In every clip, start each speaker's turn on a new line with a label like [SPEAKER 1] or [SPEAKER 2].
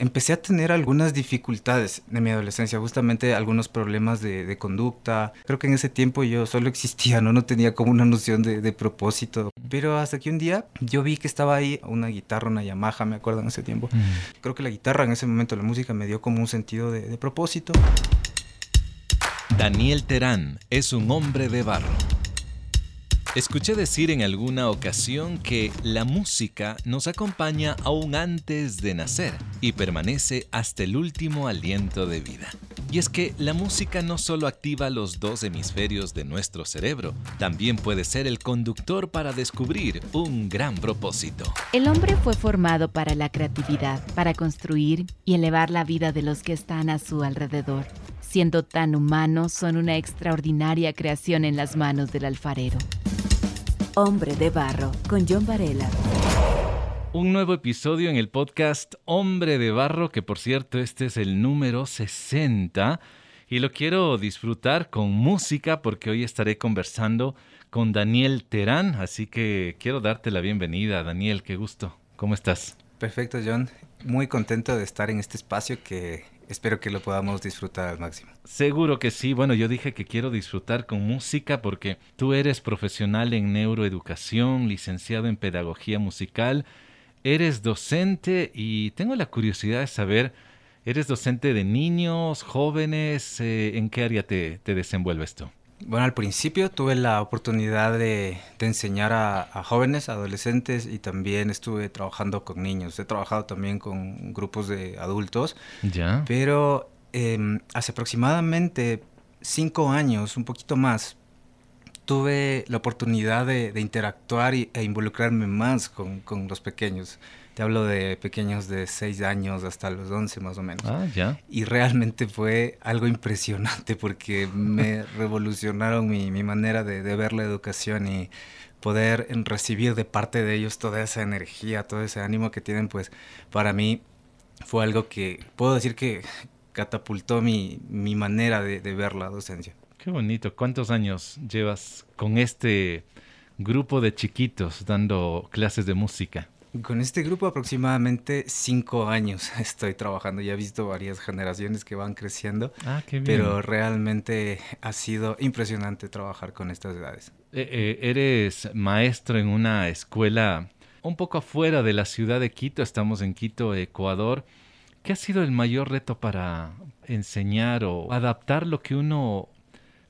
[SPEAKER 1] empecé a tener algunas dificultades de mi adolescencia, justamente algunos problemas de, conducta. Creo que en ese tiempo yo solo existía, no, no tenía como una noción de, propósito. Pero hasta que un día yo vi que estaba ahí una guitarra, una Yamaha, me acuerdo en ese tiempo. Creo que la guitarra en ese momento, la música me dio como un sentido de propósito.
[SPEAKER 2] Daniel Terán es un hombre de barro. Escuché decir en alguna ocasión que la música nos acompaña aún antes de nacer y permanece hasta el último aliento de vida. Y es que la música no solo activa los dos hemisferios de nuestro cerebro, también puede ser el conductor para descubrir un gran propósito.
[SPEAKER 3] El hombre fue formado para la creatividad, para construir y elevar la vida de los que están a su alrededor. Siendo tan humanos, son una extraordinaria creación en las manos del alfarero. Hombre de Barro, con John Varela.
[SPEAKER 2] Un nuevo episodio en el podcast Hombre de Barro, que por cierto este es el número 60 y lo quiero disfrutar con música porque hoy estaré conversando con Daniel Terán, así que quiero darte la bienvenida. Daniel, qué gusto. ¿Cómo estás?
[SPEAKER 1] Perfecto, John. Muy contento de estar en este espacio que espero que lo podamos disfrutar al máximo.
[SPEAKER 2] Seguro que sí. Bueno, yo dije que quiero disfrutar con música porque tú eres profesional en neuroeducación, licenciado en pedagogía musical, eres docente y tengo la curiosidad de saber, ¿eres docente de niños, jóvenes? Eh, ¿En qué área te, te desenvuelves tú?
[SPEAKER 1] Bueno, al principio tuve la oportunidad de, enseñar a, jóvenes, adolescentes y también estuve trabajando con niños. He trabajado también con grupos de adultos.
[SPEAKER 2] Ya.
[SPEAKER 1] Pero em, hace aproximadamente cinco años, un poquito más, tuve la oportunidad de, interactuar e involucrarme más con, con los pequeños hablo de pequeños de 6 años hasta los 11 más o menos.
[SPEAKER 2] Ah, ya.
[SPEAKER 1] Y realmente fue algo impresionante porque me revolucionaron mi, mi manera de, de, ver la educación y poder recibir de parte de ellos toda esa energía, todo ese ánimo que tienen, pues para mí fue algo que puedo decir que catapultó mi, mi manera de, de ver la docencia.
[SPEAKER 2] Qué bonito. ¿Cuántos años llevas con este grupo de chiquitos dando clases de música?
[SPEAKER 1] Con este grupo aproximadamente cinco años estoy trabajando. Ya he visto varias generaciones que van creciendo.
[SPEAKER 2] Ah, qué bien.
[SPEAKER 1] Pero realmente ha sido impresionante trabajar con estas edades.
[SPEAKER 2] Eh, eh, eres maestro en una escuela un poco afuera de la ciudad de Quito. Estamos en Quito, Ecuador. ¿Qué ha sido el mayor reto para enseñar o adaptar lo que uno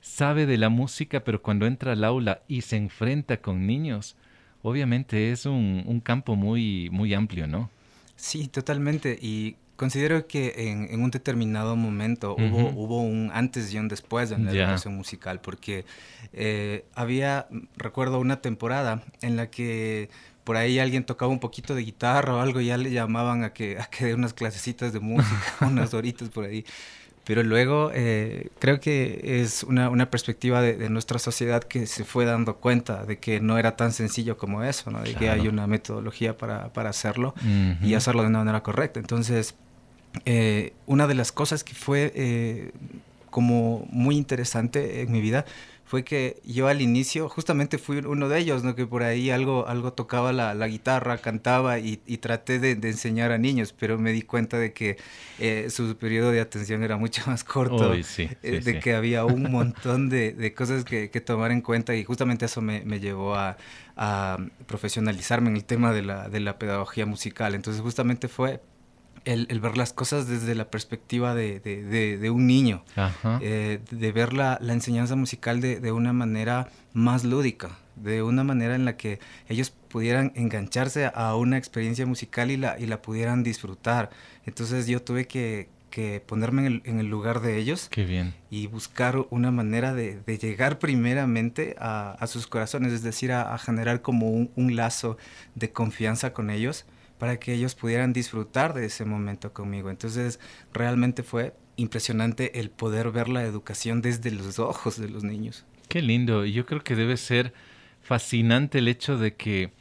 [SPEAKER 2] sabe de la música, pero cuando entra al aula y se enfrenta con niños? Obviamente es un, campo muy, muy amplio, ¿no?
[SPEAKER 1] Sí, totalmente. Y considero que en, un determinado momento hubo, hubo un antes y un después en la educación musical, porque eh, había, recuerdo una temporada en la que por ahí alguien tocaba un poquito de guitarra o algo y ya le llamaban a que, a que dé unas clasecitas de música, unas horitas por ahí. Pero luego eh, creo que es una, una perspectiva de, nuestra sociedad que se fue dando cuenta de que no era tan sencillo como eso, ¿no? de que hay una metodología para, para hacerlo y hacerlo de una manera correcta. Entonces, eh, una de las cosas que fue eh, como muy interesante en mi vida fue que yo al inicio justamente fui uno de ellos, ¿no? que por ahí algo, algo tocaba la, la guitarra, cantaba y, y traté de, de, enseñar a niños, pero me di cuenta de que eh, su periodo de atención era mucho más corto, eh, de que había un montón de, de cosas que, que, tomar en cuenta y justamente eso me, me llevó a, a, profesionalizarme en el tema de la, de la pedagogía musical. Entonces justamente fue el, ver las cosas desde la perspectiva de, de, un niño, eh, de ver la, la enseñanza musical de, una manera más lúdica, de una manera en la que ellos pudieran engancharse a una experiencia musical y la, y la pudieran disfrutar. Entonces yo tuve que, que ponerme en el, en el, lugar de ellos
[SPEAKER 2] Qué bien.
[SPEAKER 1] y buscar una manera de, de llegar primeramente a, a, sus corazones, es decir, a, a generar como un, un lazo de confianza con ellos para que ellos pudieran disfrutar de ese momento conmigo. Entonces, realmente fue impresionante el poder ver la educación desde los ojos de los niños.
[SPEAKER 2] Qué lindo. Yo creo que debe ser fascinante el hecho de que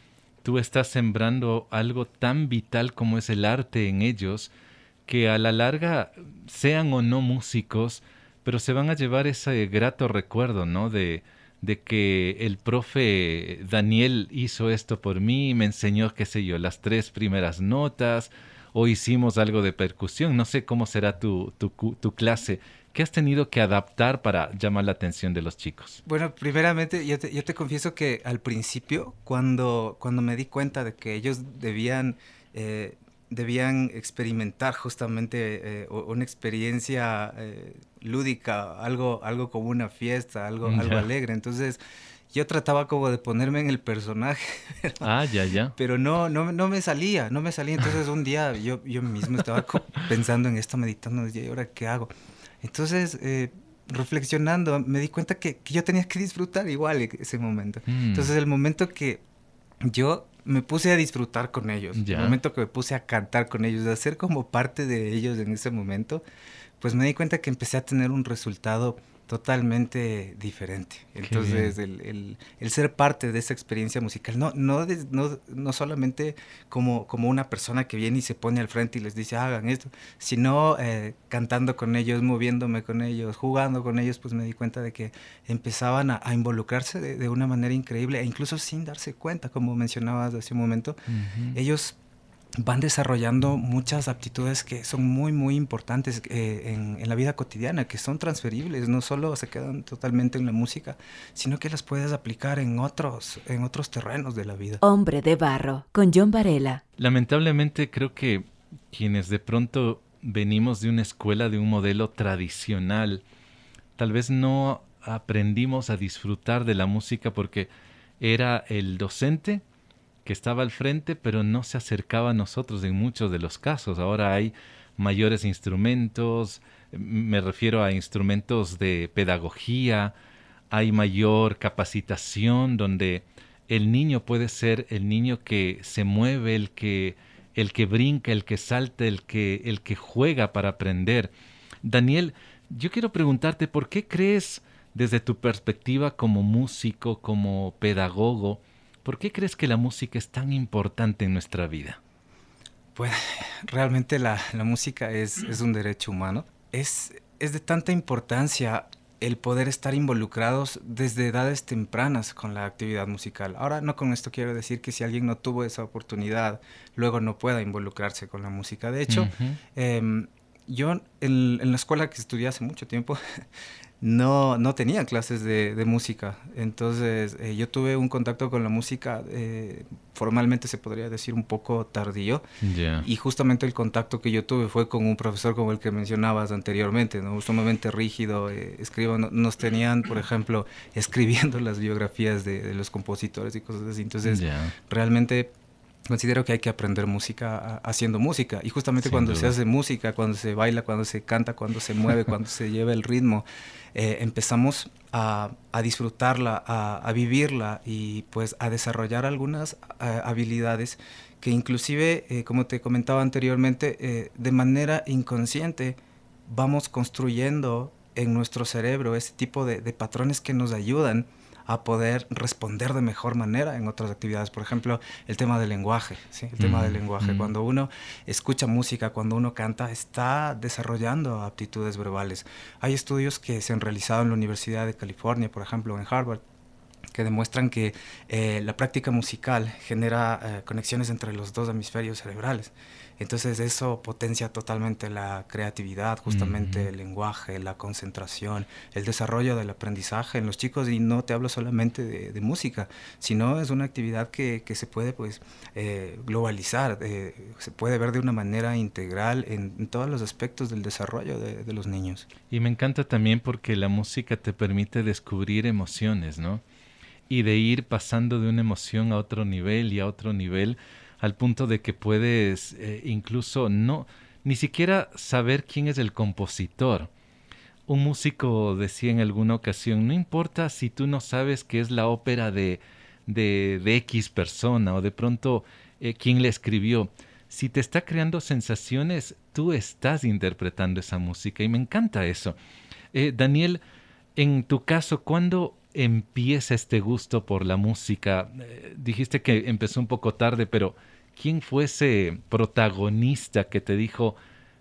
[SPEAKER 2] tú estás sembrando algo tan vital como es el arte en ellos, que a la larga, sean o no músicos, pero se van a llevar ese grato recuerdo, ¿no? De, de que el profe Daniel hizo esto por mí, me enseñó, qué sé yo, las tres primeras notas, o hicimos algo de percusión. No sé cómo será tu, tu, tu clase. ¿Qué has tenido que adaptar para llamar la atención de los chicos?
[SPEAKER 1] Bueno, primeramente yo te, yo te confieso que al principio, cuando, cuando me di cuenta de que ellos debían, eh, debían experimentar justamente eh, una experiencia eh, lúdica, algo, algo como una fiesta, algo, algo alegre, entonces yo trataba como de ponerme en el personaje.
[SPEAKER 2] ah, ya, ya.
[SPEAKER 1] Pero no, no, no me salía, no me salía. Entonces un día yo, yo mismo estaba pensando en esto, meditando, y ahora qué hago. Entonces, eh, reflexionando, me di cuenta que, que, yo tenía que disfrutar igual e-, ese momento. Mm. Entonces, el momento que yo me puse a disfrutar con ellos, el momento que me puse a cantar con ellos, a ser como parte de ellos en ese momento, pues me di cuenta que empecé a tener un resultado totalmente diferente. Entonces, el, el, ser parte de esa experiencia musical, no, no, no, no, solamente como, como una persona que viene y se pone al frente y les dice, hagan esto, sino eh, cantando con ellos, moviéndome con ellos, jugando con ellos, pues me di cuenta de que empezaban a, involucrarse de, una manera increíble e incluso sin darse cuenta, como mencionabas hace un momento, ellos van desarrollando muchas aptitudes que son muy, muy importantes eh, en, la vida cotidiana, que son transferibles, no solo se quedan totalmente en la música, sino que las puedes aplicar en otros, en otros terrenos de la vida.
[SPEAKER 3] Hombre de barro, con John Varela.
[SPEAKER 2] Lamentablemente creo que quienes de pronto venimos de una escuela, de un modelo tradicional, tal vez no aprendimos a disfrutar de la música porque era el docente que estaba al frente, pero no se acercaba a nosotros en muchos de los casos. Ahora hay mayores instrumentos, me refiero a instrumentos de pedagogía, hay mayor capacitación donde el niño puede ser el niño que se mueve, el que el que brinca, el que salta, el que el que juega para aprender. Daniel, yo quiero preguntarte por qué crees desde tu perspectiva como músico, como pedagogo, ¿Por qué crees que la música es tan importante en nuestra vida?
[SPEAKER 1] Pues realmente la, música es, un derecho humano. Es, es de tanta importancia el poder estar involucrados desde edades tempranas con la actividad musical. Ahora no con esto quiero decir que si alguien no tuvo esa oportunidad, luego no pueda involucrarse con la música. De hecho, em, yo en, en, la escuela que estudié hace mucho tiempo, no, no tenía clases de, música. Entonces eh, yo tuve un contacto con la música, eh, formalmente se podría decir un poco tardío. Y justamente el contacto que yo tuve fue con un profesor como el que mencionabas anteriormente, ¿no? sumamente rígido. Eh, escribo, nos tenían, por ejemplo, escribiendo las biografías de, los compositores y cosas así. Entonces realmente considero que hay que aprender música haciendo música. Y justamente cuando se hace música, cuando se baila, cuando se canta, cuando se mueve, cuando se lleva el ritmo, eh, empezamos a, disfrutarla, a, vivirla y pues a desarrollar algunas eh, habilidades que inclusive, eh, como te comentaba anteriormente, de manera inconsciente vamos construyendo en nuestro cerebro ese tipo de patrones que nos ayudan a poder responder de mejor manera en otras actividades. Por ejemplo, el tema del lenguaje, ¿sí? El tema del lenguaje. Cuando uno escucha música, cuando uno canta, está desarrollando aptitudes verbales. Hay estudios que se han realizado en la Universidad de California, por ejemplo, en Harvard, que demuestran que eh, la práctica musical genera eh, conexiones entre los dos hemisferios cerebrales. Entonces eso potencia totalmente la creatividad, justamente el lenguaje, la concentración, el desarrollo del aprendizaje en los chicos y no te hablo solamente de, música, sino es una actividad que, se puede pues eh, globalizar, se puede ver de una manera integral en, todos los aspectos del desarrollo de, de los niños.
[SPEAKER 2] Y me encanta también porque la música te permite descubrir emociones, ¿no? Y de ir pasando de una emoción a otro nivel y a otro nivel al punto de que puedes eh, incluso no, ni siquiera saber quién es el compositor. Un músico decía en alguna ocasión, no importa si tú no sabes qué es la ópera de, de, X persona o de pronto eh, quién le escribió, si te está creando sensaciones, tú estás interpretando esa música y me encanta eso. Eh, Daniel, en tu caso, ¿cuándo empieza este gusto por la música? dijiste que empezó un poco tarde, pero ¿quién fue ese protagonista que te dijo,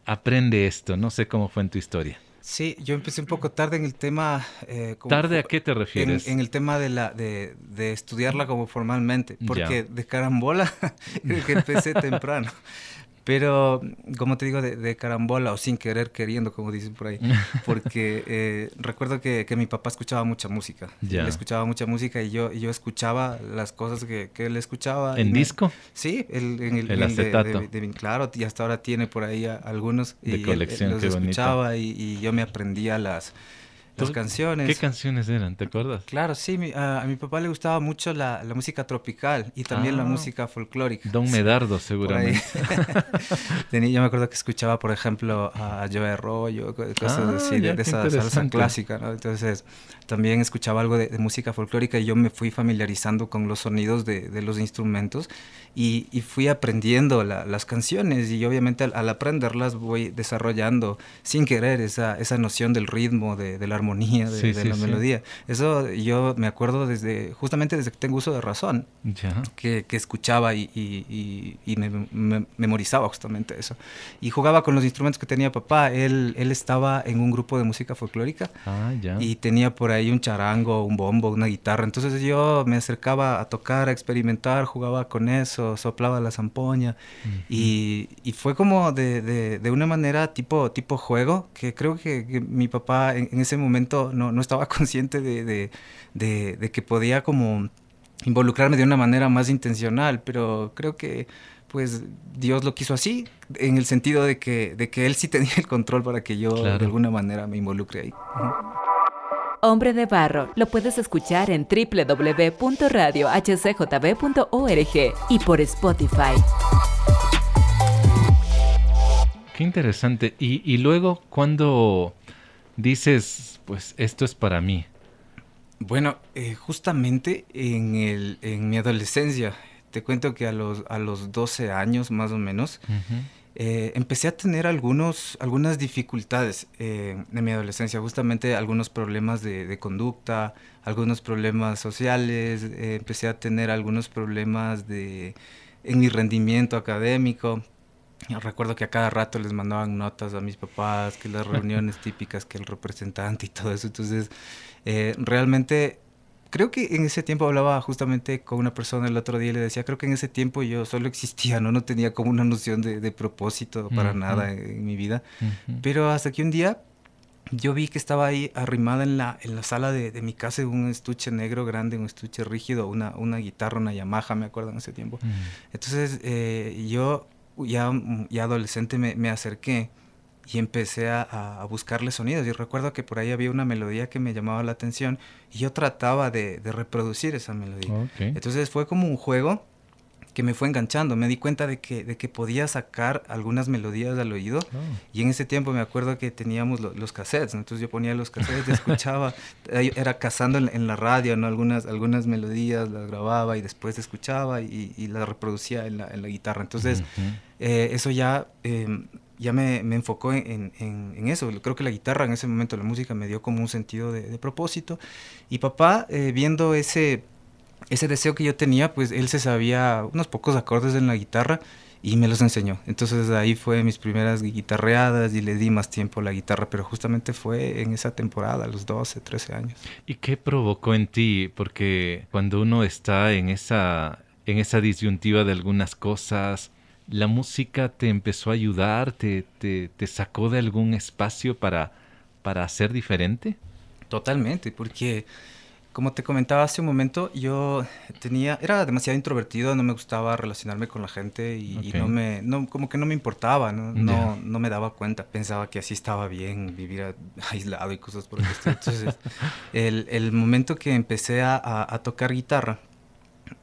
[SPEAKER 2] aprende esto? No sé cómo fue en tu historia.
[SPEAKER 1] Sí, yo empecé un poco tarde en el tema.
[SPEAKER 2] Eh, ¿Tarde a qué te refieres?
[SPEAKER 1] En, el tema de, la, de, de estudiarla como formalmente, porque de carambola que empecé temprano. Pero, como te digo, de, carambola o sin querer queriendo, como dicen por ahí, porque eh, recuerdo que, que, mi papá escuchaba mucha música. Él escuchaba mucha música y yo, yo escuchaba las cosas que, que él escuchaba.
[SPEAKER 2] ¿En disco?
[SPEAKER 1] sí,
[SPEAKER 2] el, en el, acetato.
[SPEAKER 1] De, claro, y hasta ahora tiene por ahí algunos.
[SPEAKER 2] De y colección,
[SPEAKER 1] los escuchaba y, y, yo me aprendía las canciones.
[SPEAKER 2] ¿Qué canciones eran? ¿Te acuerdas?
[SPEAKER 1] Claro, sí. a, mi papá le gustaba mucho la, música tropical y también la ah. música folclórica.
[SPEAKER 2] Don Medardo, seguramente.
[SPEAKER 1] yo me acuerdo que escuchaba, por ejemplo, a Joe Arroyo, cosas ah, así, de, esa salsa clásica, ¿no? Entonces, también escuchaba algo de, música folclórica y yo me fui familiarizando con los sonidos de, los instrumentos y, fui aprendiendo las canciones y obviamente al, aprenderlas voy desarrollando sin querer esa, esa noción del ritmo, de, la armonía, de, la melodía. Eso yo me acuerdo desde, justamente desde que tengo uso de razón, Que, escuchaba y, me, memorizaba justamente eso. Y jugaba con los instrumentos que tenía papá. Él, él estaba en un grupo de música folclórica
[SPEAKER 2] ah,
[SPEAKER 1] y tenía por ahí un charango, un bombo, una guitarra. Entonces yo me acercaba a tocar, a experimentar, jugaba con eso, soplaba la zampoña. y, y, fue como de, de, una manera tipo, tipo juego, que creo que, mi papá en, ese momento no, no estaba consciente de, de, que podía como involucrarme de una manera más intencional, pero creo que pues Dios lo quiso así, en el sentido de que, de que Él sí tenía el control para que yo de alguna manera me involucre ahí.
[SPEAKER 3] Hombre de Barro lo puedes escuchar en www.radiohcjb.org y por Spotify.
[SPEAKER 2] Qué interesante. Y, luego, cuando dices, pues esto es para mí.
[SPEAKER 1] Bueno, eh, justamente en, el, en mi adolescencia, te cuento que a los, a los 12 años más o menos, eh, empecé a tener algunos, algunas dificultades eh, en mi adolescencia, justamente algunos problemas de, conducta, algunos problemas sociales, eh, empecé a tener algunos problemas de, en mi rendimiento académico. recuerdo que a cada rato les mandaban notas a mis papás, que las reuniones típicas, que el representante y todo eso. Entonces, realmente creo que en ese tiempo hablaba justamente con una persona el otro día y le decía, creo que en ese tiempo yo solo existía, no, no tenía como una noción de, propósito para nada en, mi vida. Pero hasta que un día yo vi que estaba ahí arrimada en la, en la sala de, mi casa un estuche negro grande, un estuche rígido, una, una guitarra, una Yamaha, me acuerdo en ese tiempo. Entonces eh, yo ya, ya adolescente me, me acerqué y empecé a, buscarle sonidos. Y recuerdo que por ahí había una melodía que me llamaba la atención y yo trataba de, reproducir esa melodía. Entonces fue como un juego que me fue enganchando. Me di cuenta de que, de que podía sacar algunas melodías al oído. Oh. Y en ese tiempo me acuerdo que teníamos los cassettes. Entonces yo ponía los cassettes, y escuchaba, era cazando en, la radio ¿no? algunas, algunas melodías, las grababa y después escuchaba y, las reproducía en la, en la guitarra. Entonces eh, eso ya... Em, ya me, me enfocó en, en, eso. Creo que la guitarra en ese momento, la música me dio como un sentido de, propósito. Y papá, eh, viendo ese, ese deseo que yo tenía, pues él se sabía unos pocos acordes en la guitarra y me los enseñó. Entonces ahí fue mis primeras guitarreadas y le di más tiempo a la guitarra, pero justamente fue en esa temporada, a los 12, 13 años.
[SPEAKER 2] ¿Y qué provocó en ti? Porque cuando uno está en esa, en esa disyuntiva de algunas cosas, la música te empezó a ayudar, te, te, te sacó de algún espacio para, para ser diferente?
[SPEAKER 1] Totalmente, porque como te comentaba hace un momento, yo tenía, era demasiado introvertido, no me gustaba relacionarme con la gente y, no me, no, como que no me importaba, ¿no? No, no, me daba cuenta, pensaba que así estaba bien vivir aislado y cosas por el estilo. Entonces, el, el momento que empecé a, a tocar guitarra,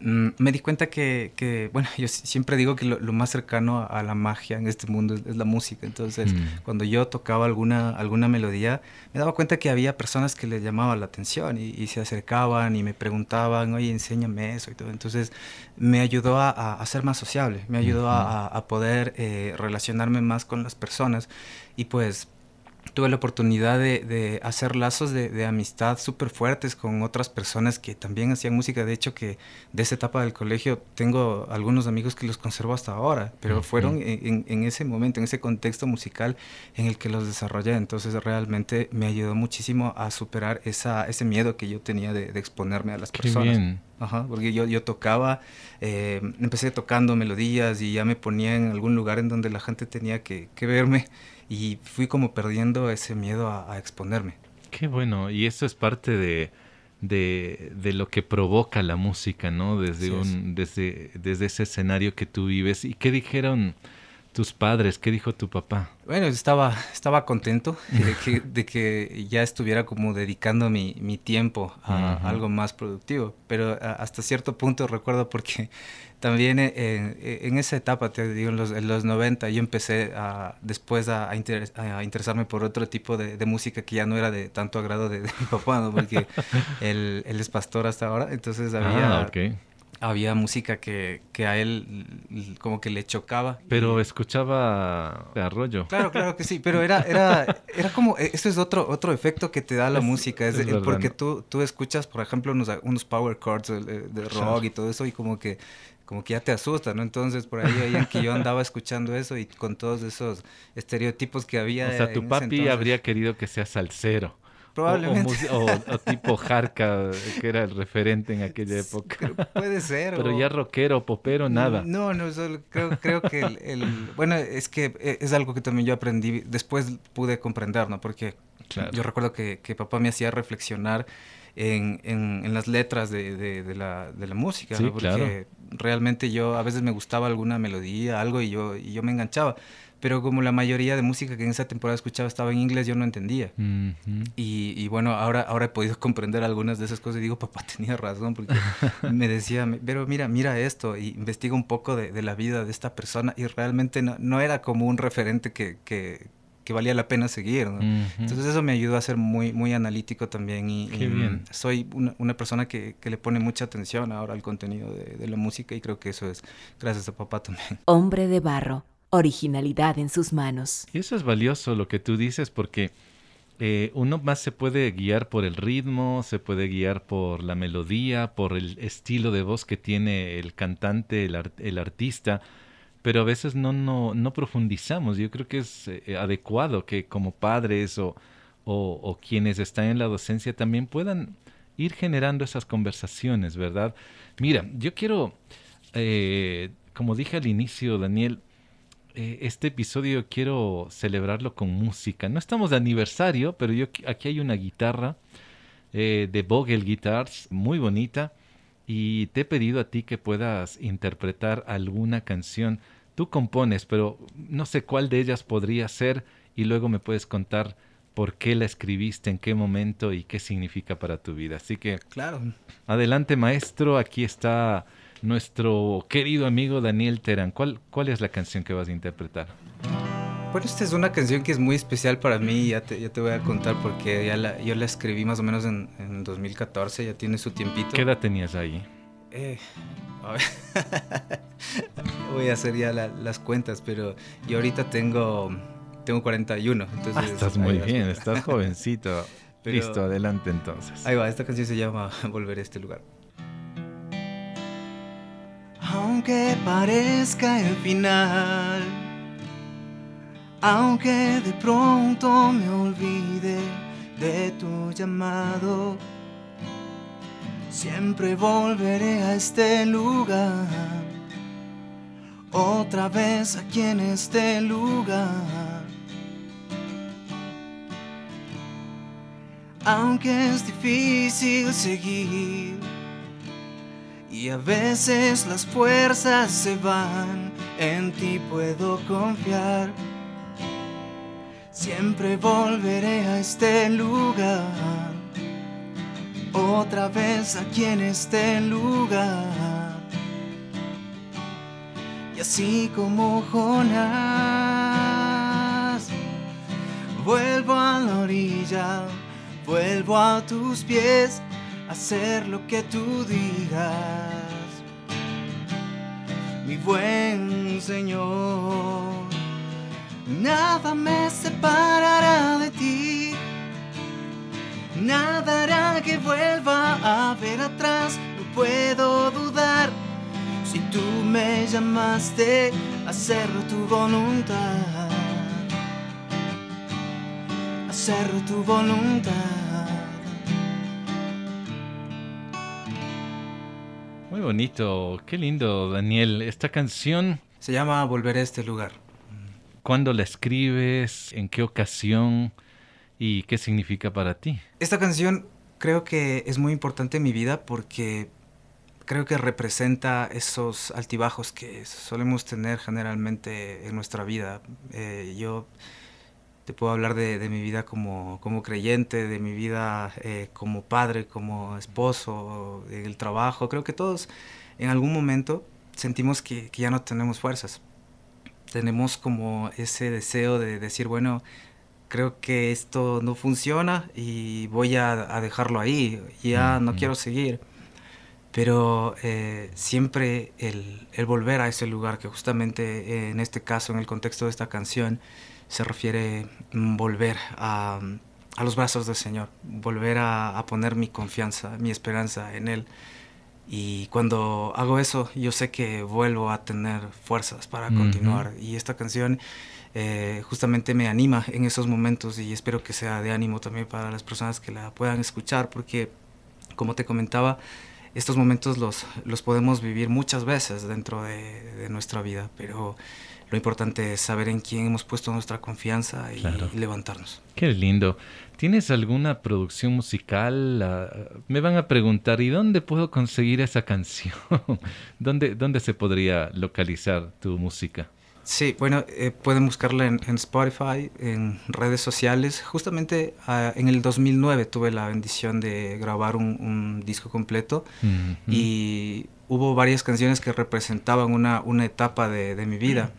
[SPEAKER 1] me di cuenta que, bueno, yo siempre digo que lo, más cercano a, la magia en este mundo es, la música. Entonces, mm. cuando yo tocaba alguna, alguna melodía, me daba cuenta que había personas que les llamaba la atención y, se acercaban y me preguntaban, oye, enséñame eso y todo. Entonces, me ayudó a, ser más sociable, me ayudó a, poder eh, relacionarme más con las personas. Y pues, tuve la oportunidad de, hacer lazos de, amistad súper fuertes con otras personas que también hacían música. De hecho, que de esa etapa del colegio tengo algunos amigos que los conservo hasta ahora, pero fueron en, ese momento, en ese contexto musical en el que los desarrollé. Entonces realmente me ayudó muchísimo a superar esa, ese miedo que yo tenía de, exponerme a las personas. Ajá, porque yo, yo tocaba, eh, empecé tocando melodías y ya me ponía en algún lugar en donde la gente tenía que, que verme y fui como perdiendo ese miedo a, exponerme.
[SPEAKER 2] Qué bueno, y eso es parte de, de, lo que provoca la música, ¿no? Desde, un, desde, desde ese escenario que tú vives. ¿Y qué dijeron tus padres? ¿Qué dijo tu papá?
[SPEAKER 1] Bueno, estaba, estaba contento de que, ya estuviera como dedicando mi, mi tiempo a algo más productivo, pero hasta cierto punto recuerdo porque también en, esa etapa, te digo, en los, en los 90, yo empecé a, después a, interesarme por otro tipo de, música que ya no era de tanto agrado de, mi papá, ¿no? porque él, él, es pastor hasta ahora, entonces había... Ah, había música que, que, a él como que le chocaba.
[SPEAKER 2] Pero escuchaba arroyo.
[SPEAKER 1] Claro, claro que sí, pero era, era, era como, e, eso es otro, otro efecto que te da la música, es, porque tú, tú escuchas, por ejemplo, unos, unos power chords de, rock y todo eso y como que como que ya te asusta, ¿no? Entonces por ahí veían que yo andaba escuchando eso y con todos esos estereotipos que había.
[SPEAKER 2] O sea, tu papi habría querido que sea salsero.
[SPEAKER 1] Probablemente.
[SPEAKER 2] O, tipo Jarca, que era el referente en aquella época.
[SPEAKER 1] Puede ser.
[SPEAKER 2] Pero ya rockero, popero, nada.
[SPEAKER 1] No, no, creo, creo que el, Bueno, es que e, es algo que también yo aprendí, después pude comprender, ¿no? Porque yo recuerdo que, que papá me hacía reflexionar en, en, las letras de, de, la, de la, música, ¿no? porque realmente yo a veces me gustaba alguna melodía, algo y yo, y yo me enganchaba. Pero como la mayoría de música que en esa temporada escuchaba estaba en inglés, yo no entendía. y, y, bueno, ahora, ahora he podido comprender algunas de esas cosas y digo, papá tenía razón, porque me decía, pero mira, mira esto, y investiga un poco de, de, la vida de esta persona y realmente no, no era como un referente que, que, que valía la pena seguir. Entonces eso me ayudó a ser muy, muy analítico también y, soy una, persona que, que, le pone mucha atención ahora al contenido de, de la música y creo que eso es gracias a papá también.
[SPEAKER 3] Hombre de barro, originalidad en sus manos.
[SPEAKER 2] Y eso es valioso lo que tú dices porque... Eh, uno más se puede guiar por el ritmo, se puede guiar por la melodía, por el estilo de voz que tiene el cantante, el, el artista, pero a veces no, no, no profundizamos. Yo creo que es eh, adecuado que como padres o, o, quienes están en la docencia también puedan ir generando esas conversaciones, ¿verdad? Mira, yo quiero, eh, como dije al inicio, Daniel, eh, este episodio quiero celebrarlo con música. No estamos de aniversario, pero yo aquí hay una guitarra de Vogel Guitars, muy bonita, y te he pedido a ti que puedas interpretar alguna canción Tú compones, pero no sé cuál de ellas podría ser y luego me puedes contar por qué la escribiste, en qué momento y qué significa para tu vida. Así que,
[SPEAKER 1] claro.
[SPEAKER 2] Adelante, maestro. Aquí está nuestro querido amigo Daniel Terán. ¿Cuál, cuál es la canción que vas a interpretar?
[SPEAKER 1] Bueno, esta es una canción que es muy especial para mí, ya te, ya te voy a contar porque ya yo la escribí más o menos en, en 2014, ya tiene su tiempito.
[SPEAKER 2] ¿Qué edad tenías ahí?
[SPEAKER 1] Eh, Voy a hacer ya las cuentas, pero yo ahorita tengo, tengo 41. Entonces,
[SPEAKER 2] ah, estás muy bien, estás jovencito. Listo, adelante entonces.
[SPEAKER 1] Ahí va, esta canción se llama Volver a este lugar. Aunque parezca el final, aunque de pronto me olvide de tu llamado Siempre volveré a este lugar, otra vez aquí en este lugar. Aunque es difícil seguir y a veces las fuerzas se van, en ti puedo confiar. Siempre volveré a este lugar otra vez aquí en este lugar. Y así como Jonás, vuelvo a la orilla, vuelvo a tus pies, a hacer lo que tú digas. Mi buen Señor, nada me separará de ti nada hará que vuelva a ver atrás, no puedo dudar. Si tú me llamaste a hacer tu voluntad, hacer tu voluntad.
[SPEAKER 2] Muy bonito, qué lindo, Daniel. Esta canción
[SPEAKER 1] se llama Volver a este lugar.
[SPEAKER 2] ¿Cuándo la escribes? ¿En qué ocasión? ¿Y qué significa para ti?
[SPEAKER 1] Esta canción creo que es muy importante en mi vida porque creo que representa esos altibajos que solemos tener generalmente en nuestra vida. Eh, yo te puedo hablar de, mi vida como, como, creyente, de mi vida eh, como padre, como esposo, el trabajo. Creo que todos en algún momento sentimos que, que ya no tenemos fuerzas. Tenemos como ese deseo de decir, bueno, creo que esto no funciona y voy a, dejarlo ahí, ya no quiero seguir. Pero eh, siempre el, volver a ese lugar, que justamente eh, en este caso, en el contexto de esta canción, se refiere mm, volver a, los brazos del Señor, volver a, poner mi confianza, mi esperanza en Él. Y cuando hago eso, yo sé que vuelvo a tener fuerzas para continuar. Y esta canción eh, justamente me anima en esos momentos y espero que sea de ánimo también para las personas que la puedan escuchar, porque como te comentaba, estos momentos los, los podemos vivir muchas veces dentro de, nuestra vida, pero lo importante es saber en quién hemos puesto nuestra confianza y, levantarnos.
[SPEAKER 2] Qué lindo. ¿Tienes alguna producción musical? Ah, me van a preguntar, ¿y dónde puedo conseguir esa canción? ¿Dónde, ¿Dónde se podría localizar tu música?
[SPEAKER 1] Sí, bueno, eh, pueden buscarla en, Spotify, en redes sociales. Justamente ah, en el 2009 tuve la bendición de grabar un, disco completo y hubo varias canciones que representaban una, una etapa de, mi vida,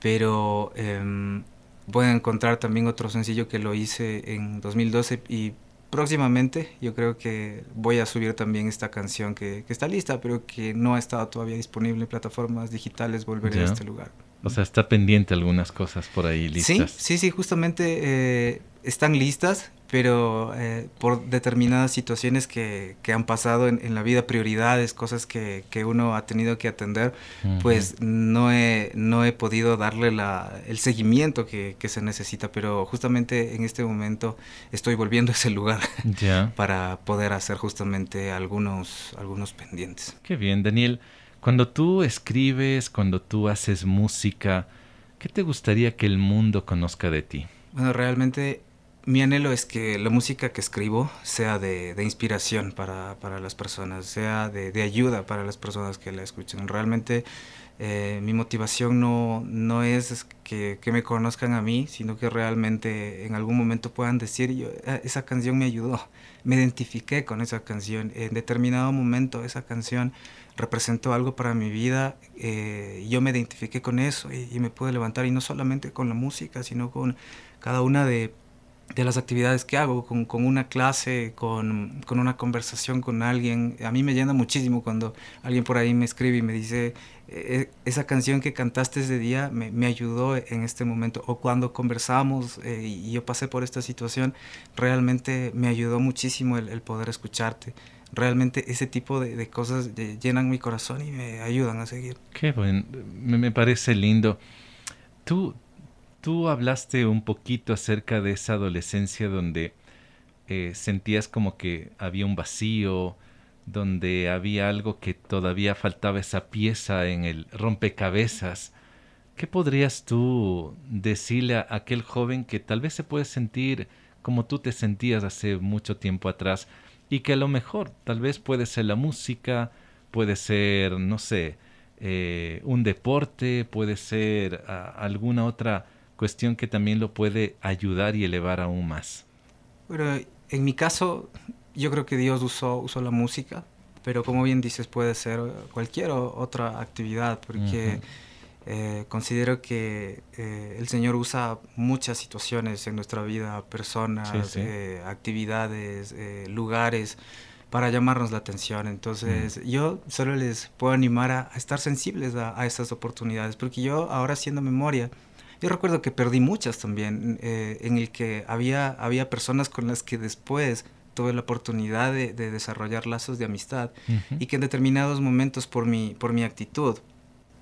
[SPEAKER 1] pero eh, pueden encontrar también otro sencillo que lo hice en 2012 y próximamente yo creo que voy a subir también esta canción que, está lista, pero que no ha estado todavía disponible en plataformas digitales, Volveré a este lugar.
[SPEAKER 2] O sea, está pendiente algunas cosas por ahí listas.
[SPEAKER 1] Sí, sí, sí, justamente eh, están listas, pero eh, por determinadas situaciones que, que han pasado en, la vida, prioridades, cosas que, que uno ha tenido que atender, pues no he, no he podido darle la, el seguimiento que, que, se necesita, pero justamente en este momento estoy volviendo a ese lugar para poder hacer justamente algunos, algunos pendientes.
[SPEAKER 2] Qué bien, Daniel. Cuando tú escribes, cuando tú haces música, ¿qué te gustaría que el mundo conozca de ti?
[SPEAKER 1] Bueno, realmente mi anhelo es que la música que escribo sea de, inspiración para, las personas, sea de, ayuda para las personas que la escuchen. Realmente eh, mi motivación no, no es que, me conozcan a mí, sino que realmente en algún momento puedan decir, yo, ah, esa canción me ayudó, me identifiqué con esa canción, en determinado momento esa canción representó algo para mi vida, eh, yo me identifiqué con eso y, me pude levantar y no solamente con la música, sino con cada una de, las actividades que hago, con, una clase, con, una conversación con alguien. A mí me llena muchísimo cuando alguien por ahí me escribe y me dice, e, e, esa canción que cantaste ese día me, ayudó en este momento. O cuando conversamos eh, y yo pasé por esta situación, realmente me ayudó muchísimo el poder escucharte realmente ese tipo de, cosas llenan mi corazón y me ayudan a seguir.
[SPEAKER 2] Qué bueno, me, parece lindo. Tú, tú hablaste un poquito acerca de esa adolescencia donde eh, sentías como que había un vacío, donde había algo que todavía faltaba esa pieza en el rompecabezas. ¿Qué podrías tú decirle a aquel joven que tal vez se puede sentir como tú te sentías hace mucho tiempo atrás? y que a lo mejor tal vez puede ser la música, puede ser, no sé, eh, un deporte, puede ser ah, alguna otra cuestión que también lo puede ayudar y elevar aún más.
[SPEAKER 1] Bueno, en mi caso, yo creo que Dios usó, usó la música, pero como bien dices, puede ser cualquier otra actividad, porque... Eh, considero que eh, el Señor usa muchas situaciones en nuestra vida, personas, eh, actividades, lugares, para llamarnos la atención. Entonces, mm. yo solo les puedo animar a, estar sensibles a, a, estas oportunidades, porque yo ahora haciendo memoria, yo recuerdo que perdí muchas también, en el que había, había personas con las que después tuve la oportunidad de, desarrollar lazos de amistad y que en determinados momentos por mi, por mi actitud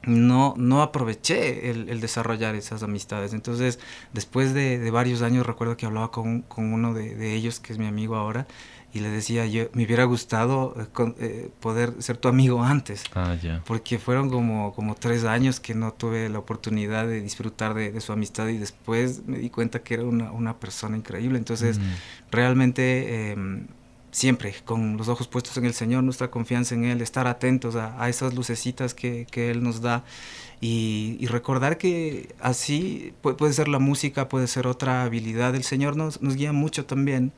[SPEAKER 1] no, no aproveché el, desarrollar esas amistades. Entonces, después de, varios años, recuerdo que hablaba con, con uno de, de, ellos, que es mi amigo ahora, y le decía, yo me hubiera gustado eh, eh, poder ser tu amigo antes.
[SPEAKER 2] Ah,
[SPEAKER 1] Porque fueron como, como tres años que no tuve la oportunidad de disfrutar de, su amistad y después me di cuenta que era una, una persona increíble. Entonces, mm. realmente... Em, siempre con los ojos puestos en el Señor, nuestra confianza en Él, estar atentos a, esas lucecitas que, que, Él nos da y, recordar que así puede, puede, ser la música, puede ser otra habilidad. El Señor nos, nos guía mucho también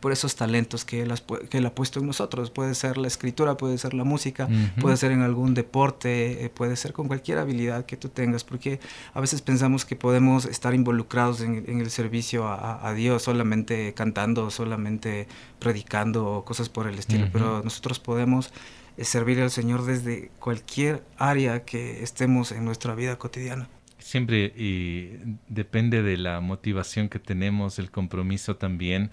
[SPEAKER 1] por esos talentos que él, que él, ha puesto en nosotros. Puede ser la escritura, puede ser la música, puede ser en algún deporte, eh, puede ser con cualquier habilidad que tú tengas, porque a veces pensamos que podemos estar involucrados en, el servicio a, Dios solamente cantando, solamente predicando o cosas por el estilo, pero nosotros podemos eh, servir al Señor desde cualquier área que estemos en nuestra vida cotidiana.
[SPEAKER 2] Siempre y depende de la motivación que tenemos, el compromiso también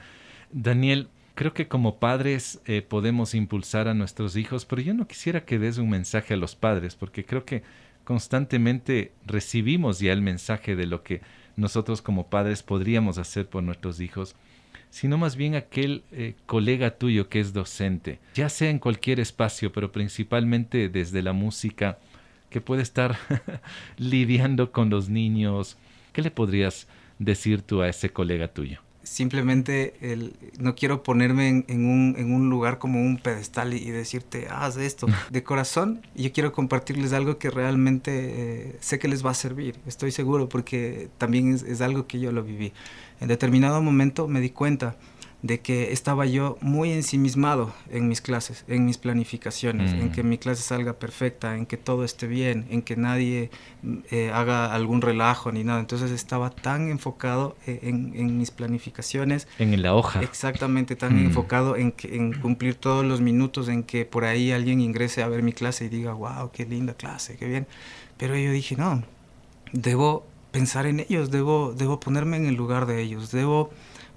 [SPEAKER 2] Daniel, creo que como padres eh, podemos impulsar a nuestros hijos, pero yo no quisiera que des un mensaje a los padres, porque creo que constantemente recibimos ya el mensaje de lo que nosotros como padres podríamos hacer por nuestros hijos, sino más bien aquel eh, colega tuyo que es docente, ya sea en cualquier espacio, pero principalmente desde la música, que puede estar lidiando con los niños. ¿Qué le podrías decir tú a ese colega tuyo?
[SPEAKER 1] Simplemente el, no quiero ponerme en, un, en, un, lugar como un pedestal y, decirte, haz esto. De corazón, yo quiero compartirles algo que realmente eh, sé que les va a servir, estoy seguro, porque también es, es algo que yo lo viví. En determinado momento me di cuenta de que estaba yo muy ensimismado en mis clases, en mis planificaciones, en mm. que mi clase salga perfecta, en que todo esté bien, en que nadie eh, haga algún relajo ni nada. Entonces estaba tan enfocado eh, en, mis planificaciones.
[SPEAKER 2] En la hoja.
[SPEAKER 1] Exactamente, tan mm. enfocado en, en cumplir todos los minutos, en que por ahí alguien ingrese a ver mi clase y diga, wow, qué linda clase, qué bien. Pero yo dije, no, debo pensar en ellos, debo, debo ponerme en el lugar de ellos, debo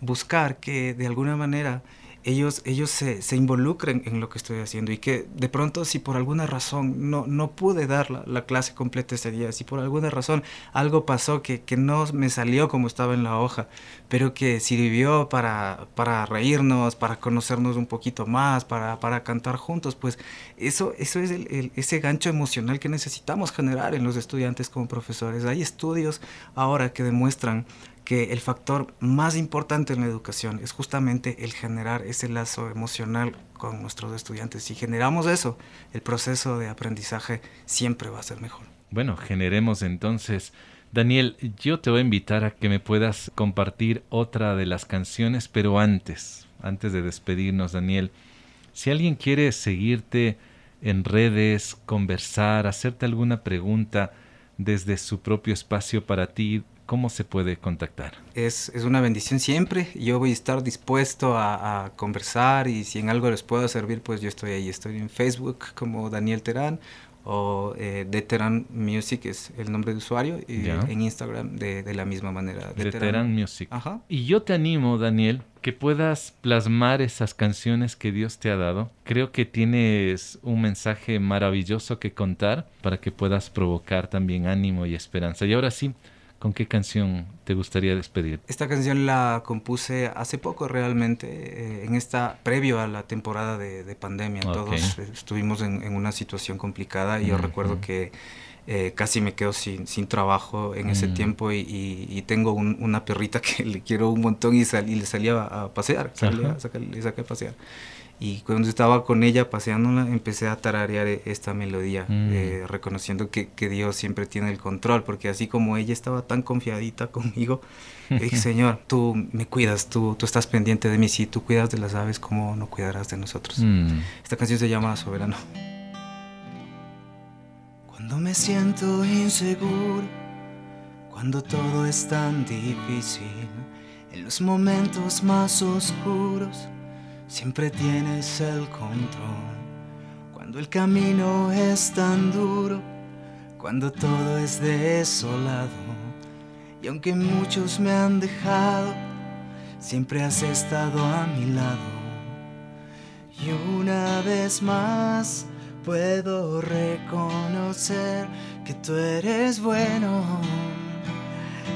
[SPEAKER 1] buscar que de alguna manera ellos, ellos se, se, involucren en lo que estoy haciendo y que de pronto si por alguna razón no, no pude dar la, clase completa ese día, si por alguna razón algo pasó que, que, no me salió como estaba en la hoja, pero que sirvió para, para reírnos, para conocernos un poquito más, para, para cantar juntos, pues eso, eso es el, ese gancho emocional que necesitamos generar en los estudiantes como profesores. Hay estudios ahora que demuestran que el factor más importante en la educación es justamente el generar ese lazo emocional con nuestros estudiantes. Si generamos eso, el proceso de aprendizaje siempre va a ser mejor.
[SPEAKER 2] Bueno, generemos entonces. Daniel, yo te voy a invitar a que me puedas compartir otra de las canciones, pero antes, antes de despedirnos, Daniel, si alguien quiere seguirte en redes, conversar, hacerte alguna pregunta desde su propio espacio para ti, ¿cómo se puede contactar?
[SPEAKER 1] Es, es, una bendición siempre. Yo voy a estar dispuesto a, conversar y si en algo les puedo servir, pues yo estoy ahí. Estoy en Facebook como Daniel Terán o eh, de Terán Music es el nombre de usuario y en Instagram de, de, la misma manera.
[SPEAKER 2] De, Terán Music. Ajá. Y yo te animo, Daniel, que puedas plasmar esas canciones que Dios te ha dado. Creo que tienes un mensaje maravilloso que contar para que puedas provocar también ánimo y esperanza. Y ahora sí, ¿Con qué canción te gustaría despedir?
[SPEAKER 1] Esta canción la compuse hace poco realmente, eh, en esta, previo a la temporada de, pandemia. Todos estuvimos en, una situación complicada y yo recuerdo que eh, casi me quedo sin, sin trabajo en ese mm. tiempo y, tengo una perrita que le quiero un montón y, y le salía a pasear, salía, le saqué a pasear. Y cuando estaba con ella paseándola, empecé a tararear e-, esta melodía, mm. eh, reconociendo que, que, Dios siempre tiene el control, porque así como ella estaba tan confiadita conmigo, dije, Señor, tú me cuidas, tú, tú estás pendiente de mí, si tú cuidas de las aves, ¿cómo no cuidarás de nosotros? Mm. Esta canción se llama Soberano. Cuando me siento inseguro, cuando todo es tan difícil, en los momentos más oscuros, siempre tienes el control. Cuando el camino es tan duro, cuando todo es desolado, y aunque muchos me han dejado, siempre has estado a mi lado. Y una vez más puedo reconocer que tú eres bueno,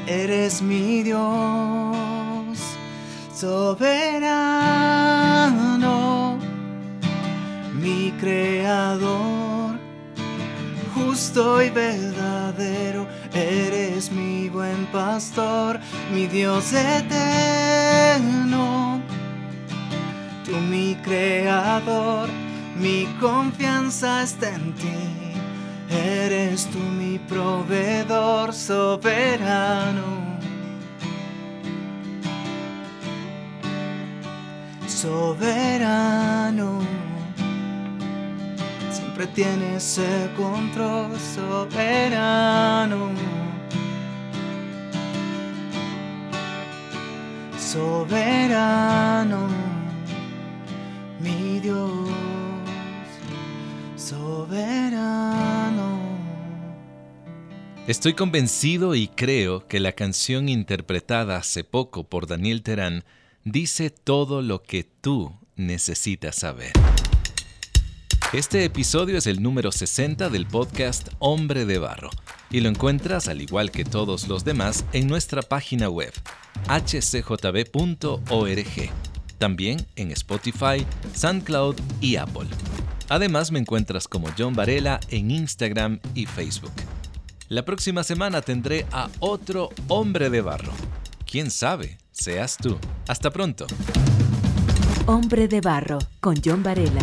[SPEAKER 1] eres mi Dios, soberano, mi creador, justo y verdadero, eres mi buen pastor, mi Dios eterno, tú mi creador mi confianza está en ti. Eres tú mi proveedor soberano. Soberano. Siempre tienes el control soberano. Soberano, mi Dios soberano.
[SPEAKER 2] Estoy convencido y creo que la canción interpretada hace poco por Daniel Terán dice todo lo que tú necesitas saber. Este episodio es el número 60 del podcast Hombre de Barro y lo encuentras, al igual que todos los demás, en nuestra página web hcjb.org, también en Spotify, SoundCloud y Apple. Además me encuentras como John Varela en Instagram y Facebook. La próxima semana tendré a otro hombre de barro. ¿Quién sabe? Seas tú. Hasta pronto.
[SPEAKER 3] Hombre de Barro con John Varela.